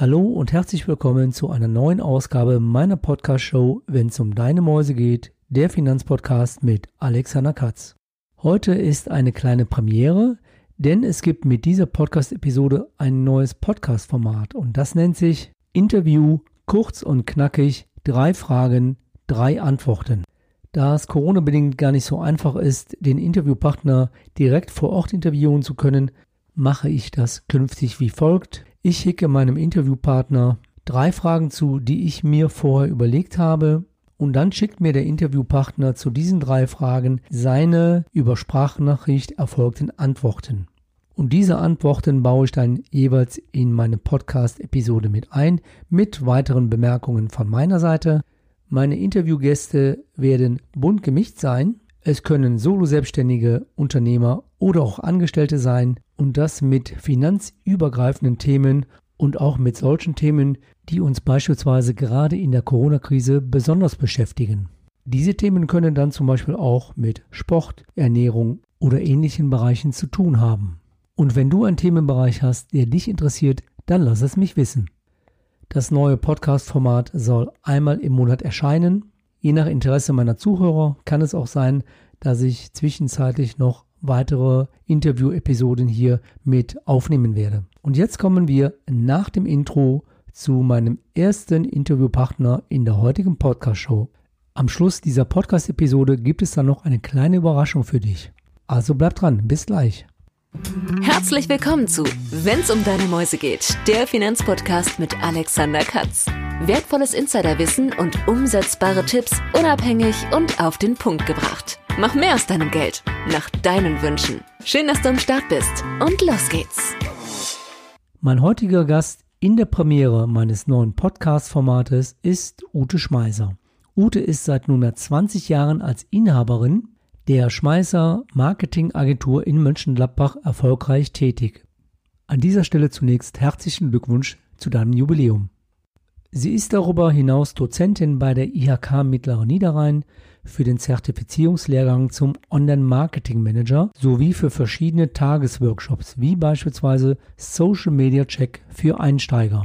Hallo und herzlich willkommen zu einer neuen Ausgabe meiner Podcast-Show, wenn es um deine Mäuse geht, der Finanzpodcast mit Alexander Katz. Heute ist eine kleine Premiere, denn es gibt mit dieser Podcast-Episode ein neues Podcast-Format und das nennt sich Interview kurz und knackig, drei Fragen, drei Antworten. Da es Corona-bedingt gar nicht so einfach ist, den Interviewpartner direkt vor Ort interviewen zu können, mache ich das künftig wie folgt. Ich schicke meinem Interviewpartner drei Fragen zu, die ich mir vorher überlegt habe. Und dann schickt mir der Interviewpartner zu diesen drei Fragen seine über Sprachnachricht erfolgten Antworten. Und diese Antworten baue ich dann jeweils in meine Podcast-Episode mit ein, mit weiteren Bemerkungen von meiner Seite. Meine Interviewgäste werden bunt gemischt sein. Es können Solo-Selbstständige, Unternehmer oder auch Angestellte sein und das mit finanzübergreifenden Themen und auch mit solchen Themen, die uns beispielsweise gerade in der Corona-Krise besonders beschäftigen. Diese Themen können dann zum Beispiel auch mit Sport, Ernährung oder ähnlichen Bereichen zu tun haben. Und wenn du einen Themenbereich hast, der dich interessiert, dann lass es mich wissen. Das neue Podcast-Format soll einmal im Monat erscheinen. Je nach Interesse meiner Zuhörer kann es auch sein, dass ich zwischenzeitlich noch weitere Interview-Episoden hier mit aufnehmen werde. Und jetzt kommen wir nach dem Intro zu meinem ersten Interviewpartner in der heutigen Podcast-Show. Am Schluss dieser Podcast-Episode gibt es dann noch eine kleine Überraschung für dich. Also bleib dran, bis gleich. Herzlich willkommen zu Wenn's um deine Mäuse geht, der Finanzpodcast mit Alexander Katz. Wertvolles Insiderwissen und umsetzbare Tipps unabhängig und auf den Punkt gebracht. Mach mehr aus deinem Geld, nach deinen Wünschen. Schön, dass du am Start bist und los geht's. Mein heutiger Gast in der Premiere meines neuen Podcast-Formates ist Ute Schmeißer. Ute ist seit nunmehr 20 Jahren als Inhaberin der Schmeißer Marketingagentur in Mönchengladbach erfolgreich tätig. An dieser Stelle zunächst herzlichen Glückwunsch zu deinem Jubiläum. Sie ist darüber hinaus Dozentin bei der IHK Mittlerer Niederrhein für den Zertifizierungslehrgang zum Online-Marketing-Manager sowie für verschiedene Tagesworkshops wie beispielsweise Social Media Check für Einsteiger.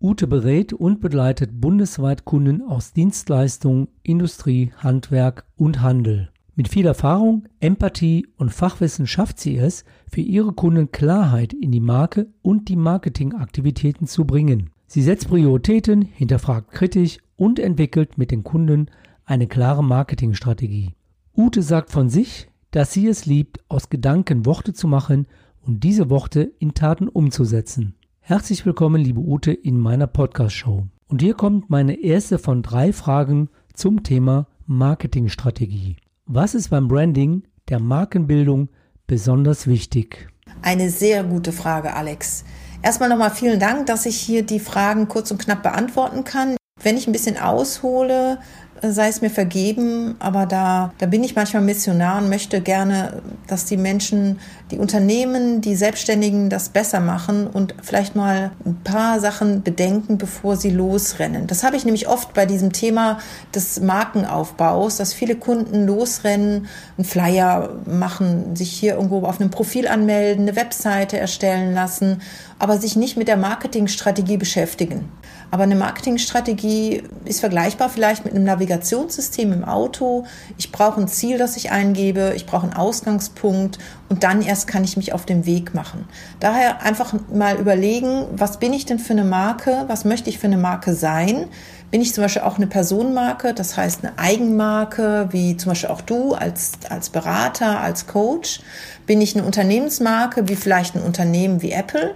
Ute berät und begleitet bundesweit Kunden aus Dienstleistung, Industrie, Handwerk und Handel. Mit viel Erfahrung, Empathie und Fachwissen schafft sie es, für ihre Kunden Klarheit in die Marke und die Marketingaktivitäten zu bringen. Sie setzt Prioritäten, hinterfragt kritisch und entwickelt mit den Kunden eine klare Marketingstrategie. Ute sagt von sich, dass sie es liebt, aus Gedanken Worte zu machen und diese Worte in Taten umzusetzen. Herzlich willkommen, liebe Ute, in meiner Podcast-Show. Und hier kommt meine erste von drei Fragen zum Thema Marketingstrategie. Was ist beim Branding der Markenbildung besonders wichtig? Eine sehr gute Frage, Alex. Erstmal nochmal vielen Dank, dass ich hier die Fragen kurz und knapp beantworten kann. Wenn ich ein bisschen aushole, sei es mir vergeben, aber da, da bin ich manchmal Missionar und möchte gerne, dass die Menschen, die Unternehmen, die Selbstständigen das besser machen und vielleicht mal ein paar Sachen bedenken, bevor sie losrennen. Das habe ich nämlich oft bei diesem Thema des Markenaufbaus, dass viele Kunden losrennen, einen Flyer machen, sich hier irgendwo auf einem Profil anmelden, eine Webseite erstellen lassen, aber sich nicht mit der Marketingstrategie beschäftigen. Aber eine Marketingstrategie ist vergleichbar vielleicht mit einem Navigationssystem im Auto. Ich brauche ein Ziel, das ich eingebe, ich brauche einen Ausgangspunkt und dann erst kann ich mich auf den Weg machen. Daher einfach mal überlegen, was bin ich denn für eine Marke, was möchte ich für eine Marke sein? Bin ich zum Beispiel auch eine Personenmarke, das heißt eine Eigenmarke, wie zum Beispiel auch du als, als Berater, als Coach? Bin ich eine Unternehmensmarke, wie vielleicht ein Unternehmen wie Apple?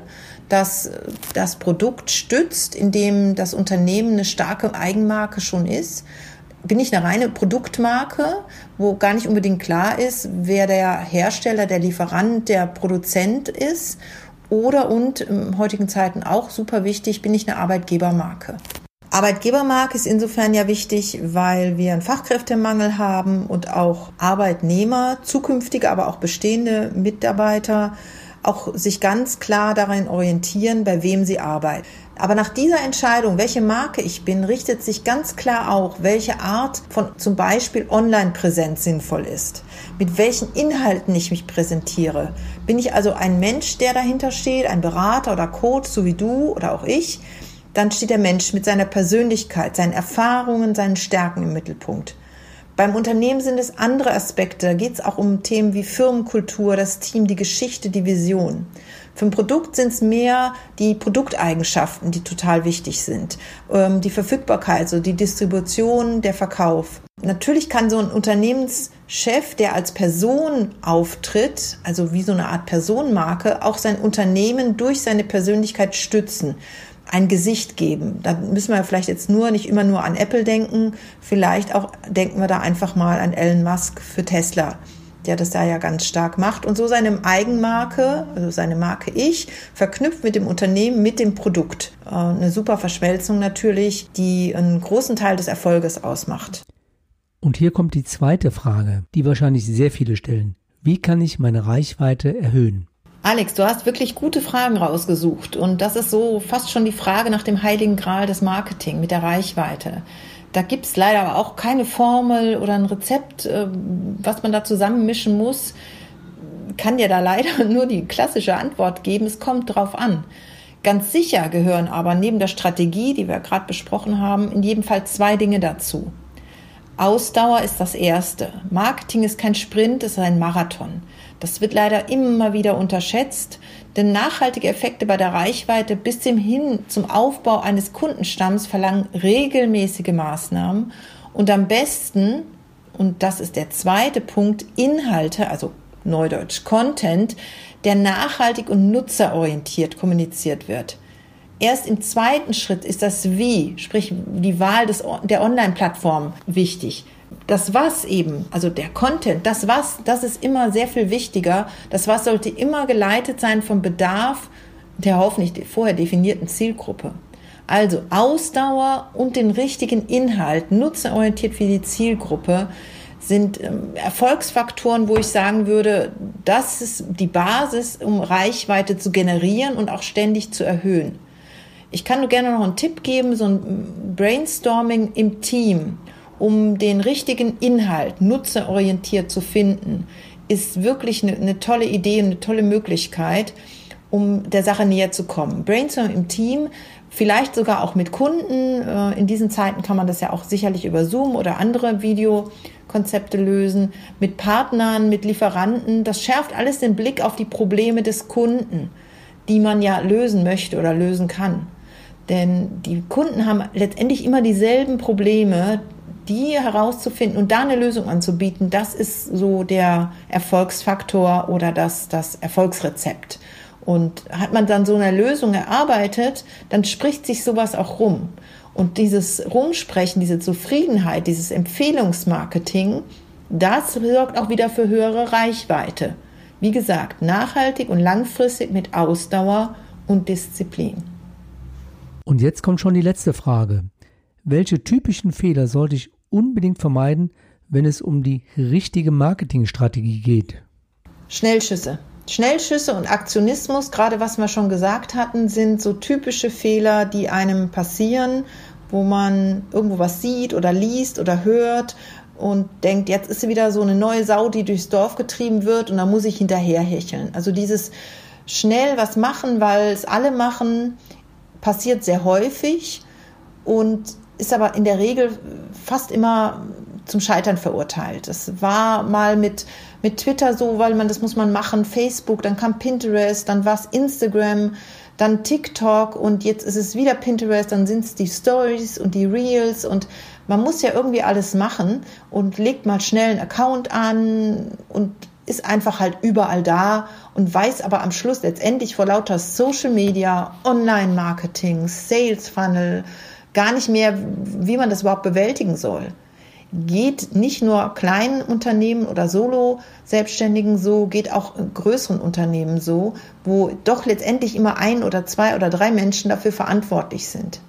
Das das Produkt stützt, indem das Unternehmen eine starke Eigenmarke schon ist. Bin ich eine reine Produktmarke, wo gar nicht unbedingt klar ist, wer der Hersteller, der Lieferant, der Produzent ist? Oder und in heutigen Zeiten auch super wichtig, bin ich eine Arbeitgebermarke? Arbeitgebermarke ist insofern ja wichtig, weil wir einen Fachkräftemangel haben und auch Arbeitnehmer, zukünftige, aber auch bestehende Mitarbeiter auch sich ganz klar darin orientieren, bei wem sie arbeiten. Aber nach dieser Entscheidung, welche Marke ich bin, richtet sich ganz klar auch, welche Art von zum Beispiel Online-Präsenz sinnvoll ist. Mit welchen Inhalten ich mich präsentiere. Bin ich also ein Mensch, der dahinter steht, ein Berater oder Coach, so wie du oder auch ich, dann steht der Mensch mit seiner Persönlichkeit, seinen Erfahrungen, seinen Stärken im Mittelpunkt. Beim Unternehmen sind es andere Aspekte. Da geht es auch um Themen wie Firmenkultur, das Team, die Geschichte, die Vision. Für ein Produkt sind es mehr die Produkteigenschaften, die total wichtig sind. Ähm, die Verfügbarkeit, also die Distribution, der Verkauf. Natürlich kann so ein Unternehmenschef, der als Person auftritt, also wie so eine Art Personenmarke, auch sein Unternehmen durch seine Persönlichkeit stützen ein Gesicht geben. Da müssen wir vielleicht jetzt nur nicht immer nur an Apple denken, vielleicht auch denken wir da einfach mal an Elon Musk für Tesla, der das da ja ganz stark macht und so seine Eigenmarke, also seine Marke Ich, verknüpft mit dem Unternehmen, mit dem Produkt. Äh, eine super Verschmelzung natürlich, die einen großen Teil des Erfolges ausmacht. Und hier kommt die zweite Frage, die wahrscheinlich sehr viele stellen. Wie kann ich meine Reichweite erhöhen? Alex, du hast wirklich gute Fragen rausgesucht und das ist so fast schon die Frage nach dem heiligen Gral des Marketing mit der Reichweite. Da gibt's leider aber auch keine Formel oder ein Rezept, äh, was man da zusammenmischen muss. Kann dir da leider nur die klassische Antwort geben, es kommt drauf an. Ganz sicher gehören aber neben der Strategie, die wir gerade besprochen haben, in jedem Fall zwei Dinge dazu. Ausdauer ist das Erste. Marketing ist kein Sprint, es ist ein Marathon. Das wird leider immer wieder unterschätzt, denn nachhaltige Effekte bei der Reichweite bis hin zum Aufbau eines Kundenstamms verlangen regelmäßige Maßnahmen und am besten, und das ist der zweite Punkt, Inhalte, also Neudeutsch Content, der nachhaltig und nutzerorientiert kommuniziert wird. Erst im zweiten Schritt ist das Wie, sprich die Wahl des, der Online-Plattform wichtig das was eben, also der Content, das was, das ist immer sehr viel wichtiger. Das was sollte immer geleitet sein vom Bedarf der hoffentlich vorher definierten Zielgruppe. Also Ausdauer und den richtigen Inhalt, nutzerorientiert für die Zielgruppe, sind ähm, Erfolgsfaktoren, wo ich sagen würde, das ist die Basis, um Reichweite zu generieren und auch ständig zu erhöhen. Ich kann nur gerne noch einen Tipp geben, so ein Brainstorming im Team um den richtigen Inhalt nutzerorientiert zu finden, ist wirklich eine, eine tolle Idee eine tolle Möglichkeit, um der Sache näher zu kommen. Brainstorm im Team, vielleicht sogar auch mit Kunden. Äh, in diesen Zeiten kann man das ja auch sicherlich über Zoom oder andere Videokonzepte lösen. Mit Partnern, mit Lieferanten. Das schärft alles den Blick auf die Probleme des Kunden, die man ja lösen möchte oder lösen kann. Denn die Kunden haben letztendlich immer dieselben Probleme, die herauszufinden und da eine Lösung anzubieten, das ist so der Erfolgsfaktor oder das, das Erfolgsrezept. Und hat man dann so eine Lösung erarbeitet, dann spricht sich sowas auch rum. Und dieses Rumsprechen, diese Zufriedenheit, dieses Empfehlungsmarketing, das sorgt auch wieder für höhere Reichweite. Wie gesagt, nachhaltig und langfristig mit Ausdauer und Disziplin. Und jetzt kommt schon die letzte Frage. Welche typischen Fehler sollte ich unbedingt vermeiden, wenn es um die richtige Marketingstrategie geht? Schnellschüsse. Schnellschüsse und Aktionismus, gerade was wir schon gesagt hatten, sind so typische Fehler, die einem passieren, wo man irgendwo was sieht oder liest oder hört und denkt, jetzt ist wieder so eine neue Sau, die durchs Dorf getrieben wird und da muss ich hinterherhecheln. Also dieses schnell was machen, weil es alle machen, passiert sehr häufig und ist aber in der Regel fast immer zum Scheitern verurteilt. Das war mal mit, mit Twitter so, weil man, das muss man machen, Facebook, dann kam Pinterest, dann war es Instagram, dann TikTok und jetzt ist es wieder Pinterest, dann sind es die Stories und die Reels und man muss ja irgendwie alles machen und legt mal schnell einen Account an und ist einfach halt überall da und weiß aber am Schluss letztendlich vor lauter Social Media, Online-Marketing, Sales Funnel, gar nicht mehr, wie man das überhaupt bewältigen soll. Geht nicht nur kleinen Unternehmen oder Solo-Selbstständigen so, geht auch größeren Unternehmen so, wo doch letztendlich immer ein oder zwei oder drei Menschen dafür verantwortlich sind.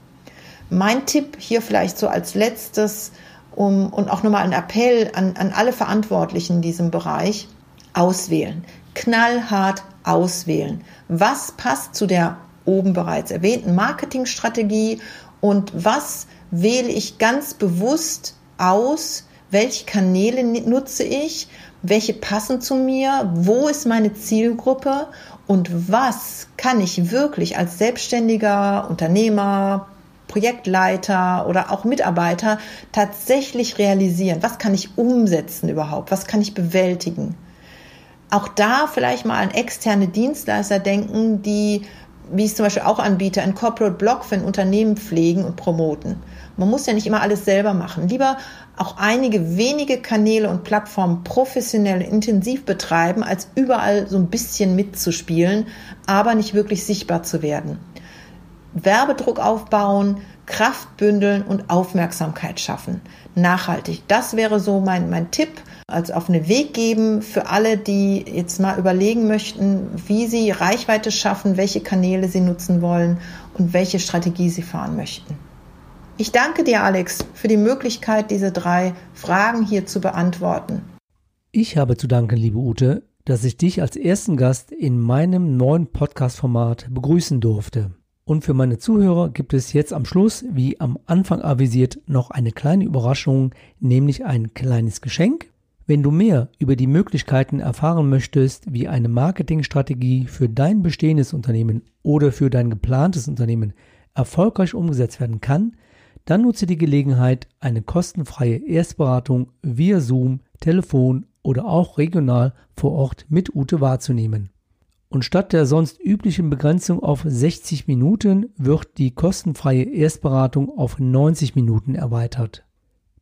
Mein Tipp hier vielleicht so als letztes um, und auch nochmal ein Appell an, an alle Verantwortlichen in diesem Bereich, auswählen. Knallhart auswählen. Was passt zu der oben bereits erwähnten Marketingstrategie und was wähle ich ganz bewusst aus, welche Kanäle nutze ich, welche passen zu mir, wo ist meine Zielgruppe und was kann ich wirklich als selbstständiger Unternehmer, Projektleiter oder auch Mitarbeiter tatsächlich realisieren? Was kann ich umsetzen überhaupt? Was kann ich bewältigen? Auch da vielleicht mal an externe Dienstleister denken, die, wie ich zum Beispiel auch anbiete, einen Corporate Blog für ein Unternehmen pflegen und promoten. Man muss ja nicht immer alles selber machen. Lieber auch einige wenige Kanäle und Plattformen professionell intensiv betreiben, als überall so ein bisschen mitzuspielen, aber nicht wirklich sichtbar zu werden. Werbedruck aufbauen, Kraft bündeln und Aufmerksamkeit schaffen. Nachhaltig. Das wäre so mein, mein Tipp als auf den Weg geben für alle, die jetzt mal überlegen möchten, wie sie Reichweite schaffen, welche Kanäle sie nutzen wollen und welche Strategie sie fahren möchten. Ich danke dir, Alex, für die Möglichkeit, diese drei Fragen hier zu beantworten. Ich habe zu danken, liebe Ute, dass ich dich als ersten Gast in meinem neuen Podcast-Format begrüßen durfte. Und für meine Zuhörer gibt es jetzt am Schluss, wie am Anfang avisiert, noch eine kleine Überraschung, nämlich ein kleines Geschenk. Wenn du mehr über die Möglichkeiten erfahren möchtest, wie eine Marketingstrategie für dein bestehendes Unternehmen oder für dein geplantes Unternehmen erfolgreich umgesetzt werden kann, dann nutze die Gelegenheit, eine kostenfreie Erstberatung via Zoom, Telefon oder auch regional vor Ort mit Ute wahrzunehmen. Und statt der sonst üblichen Begrenzung auf 60 Minuten wird die kostenfreie Erstberatung auf 90 Minuten erweitert.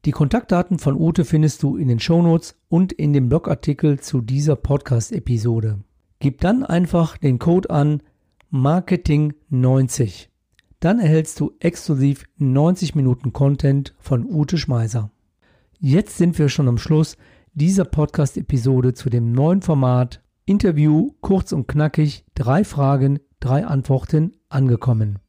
Die Kontaktdaten von Ute findest du in den Shownotes und in dem Blogartikel zu dieser Podcast-Episode. Gib dann einfach den Code an Marketing 90 dann erhältst du exklusiv 90 Minuten Content von Ute Schmeiser. Jetzt sind wir schon am Schluss dieser Podcast-Episode zu dem neuen Format Interview kurz und knackig, drei Fragen, drei Antworten angekommen.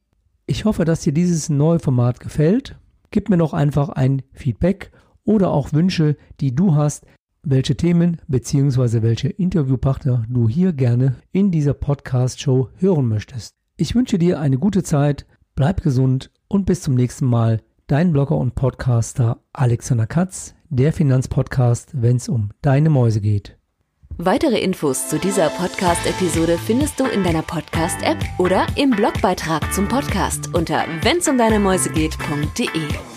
Ich hoffe, dass dir dieses neue Format gefällt. Gib mir noch einfach ein Feedback oder auch Wünsche, die du hast, welche Themen bzw. welche Interviewpartner du hier gerne in dieser Podcast-Show hören möchtest. Ich wünsche dir eine gute Zeit Bleib gesund und bis zum nächsten Mal. Dein Blogger und Podcaster Alexander Katz, der Finanzpodcast, wenn es um deine Mäuse geht. Weitere Infos zu dieser Podcast-Episode findest du in deiner Podcast-App oder im Blogbeitrag zum Podcast unter wennsumdeinemäusegeht.de.